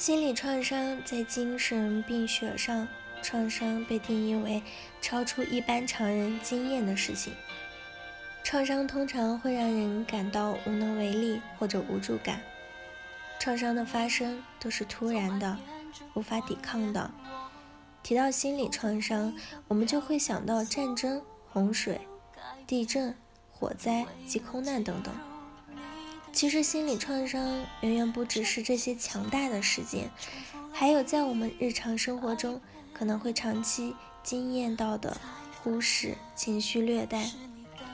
心理创伤在精神病学上，创伤被定义为超出一般常人经验的事情。创伤通常会让人感到无能为力或者无助感。创伤的发生都是突然的，无法抵抗的。提到心理创伤，我们就会想到战争、洪水、地震、火灾及空难等等。其实，心理创伤远远不只是这些强大的事件，还有在我们日常生活中可能会长期经验到的忽视、情绪虐待、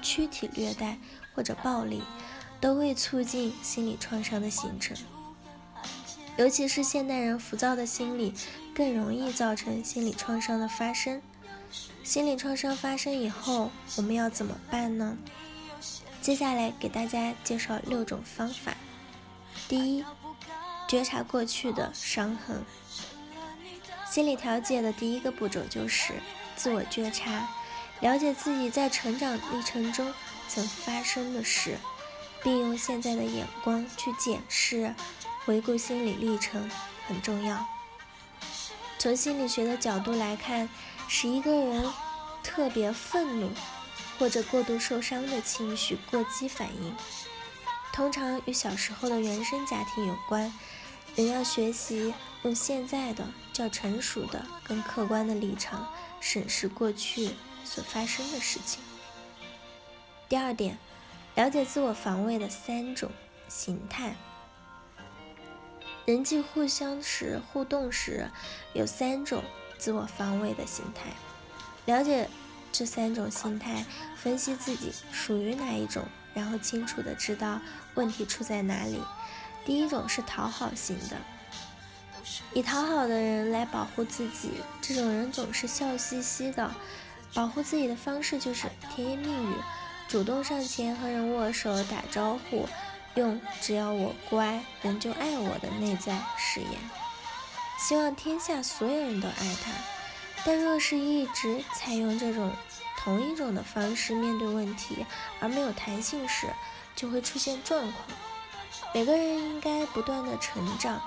躯体虐待或者暴力，都会促进心理创伤的形成。尤其是现代人浮躁的心理，更容易造成心理创伤的发生。心理创伤发生以后，我们要怎么办呢？接下来给大家介绍六种方法。第一，觉察过去的伤痕。心理调节的第一个步骤就是自我觉察，了解自己在成长历程中曾发生的事，并用现在的眼光去检视、回顾心理历程很重要。从心理学的角度来看，使一个人特别愤怒。或者过度受伤的情绪过激反应，通常与小时候的原生家庭有关。人要学习用现在的较成熟的、更客观的立场审视过去所发生的事情。第二点，了解自我防卫的三种形态。人际互相时互动时，有三种自我防卫的形态。了解。这三种心态，分析自己属于哪一种，然后清楚的知道问题出在哪里。第一种是讨好型的，以讨好的人来保护自己，这种人总是笑嘻嘻的，保护自己的方式就是甜言蜜语，主动上前和人握手打招呼，用只要我乖，人就爱我的内在誓言，希望天下所有人都爱他。但若是一直采用这种同一种的方式面对问题，而没有弹性时，就会出现状况。每个人应该不断的成长，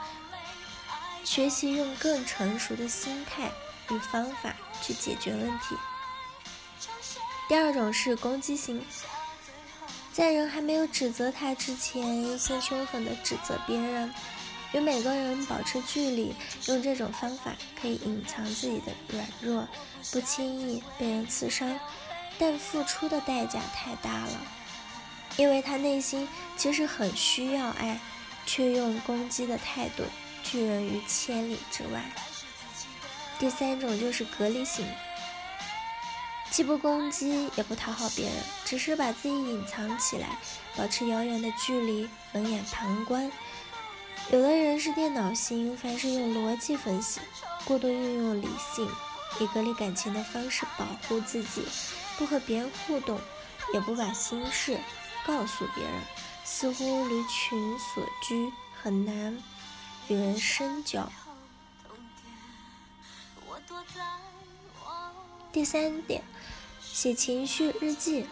学习用更成熟的心态与方法去解决问题。第二种是攻击型，在人还没有指责他之前，先凶狠的指责别人。与每个人保持距离，用这种方法可以隐藏自己的软弱，不轻易被人刺伤，但付出的代价太大了，因为他内心其实很需要爱，却用攻击的态度拒人于千里之外。第三种就是隔离型，既不攻击也不讨好别人，只是把自己隐藏起来，保持遥远的距离，冷眼旁观。有的人是电脑型，凡是用逻辑分析，过度运用理性，以隔离感情的方式保护自己，不和别人互动，也不把心事告诉别人，似乎离群所居，很难与人深交。第三点，写情绪日记，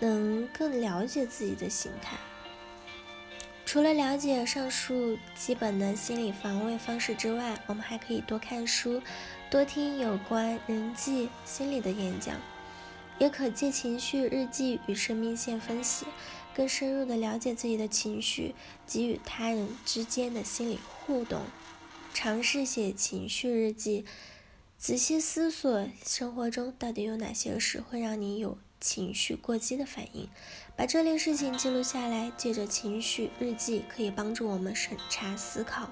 能更了解自己的心态。除了了解上述基本的心理防卫方式之外，我们还可以多看书，多听有关人际心理的演讲，也可借情绪日记与生命线分析，更深入的了解自己的情绪及与他人之间的心理互动。尝试写情绪日记，仔细思索生活中到底有哪些事会让你有。情绪过激的反应，把这类事情记录下来，借着情绪日记可以帮助我们审查思考，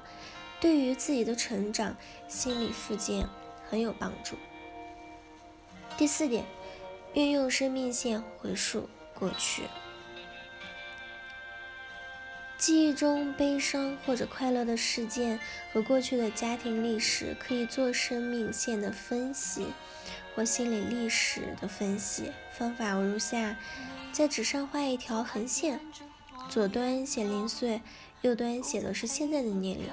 对于自己的成长、心理复健很有帮助。第四点，运用生命线回溯过去，记忆中悲伤或者快乐的事件和过去的家庭历史，可以做生命线的分析。或心理历史的分析方法如下：在纸上画一条横线，左端写零岁，右端写的是现在的年龄。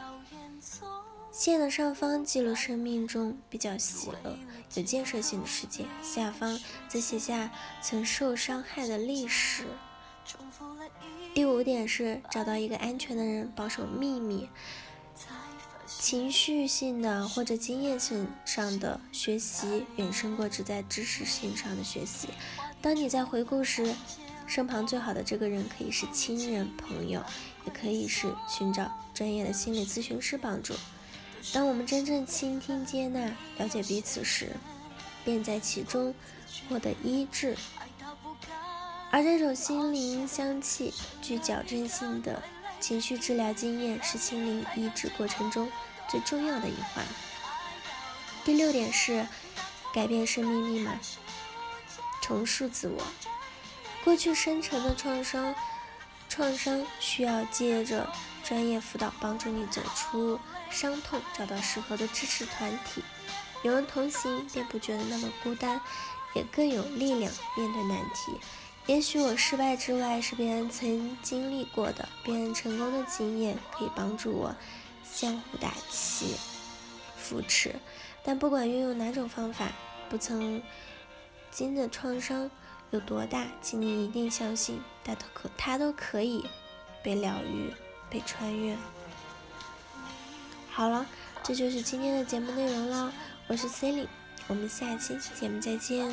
线的上方记录生命中比较喜乐、有建设性的事件，下方则写下曾受伤害的历史。第五点是找到一个安全的人，保守秘密。情绪性的或者经验性上的学习远胜过只在知识性上的学习。当你在回顾时，身旁最好的这个人可以是亲人、朋友，也可以是寻找专业的心理咨询师帮助。当我们真正倾听、接纳、了解彼此时，便在其中获得医治。而这种心灵香气具矫正性的情绪治疗经验，是心灵医治过程中最重要的一环。第六点是改变生命密码，重塑自我。过去深层的创伤，创伤需要借着专业辅导帮助你走出伤痛，找到适合的支持团体，有人同行便不觉得那么孤单，也更有力量面对难题。也许我失败之外是别人曾经历过的、别人成功的经验，可以帮助我相互打气、扶持。但不管运用哪种方法，不曾经的创伤。有多大，请你一定相信，它都可，它都可以被疗愈、被穿越。好了，这就是今天的节目内容了。我是 c e l i n e 我们下期节目再见。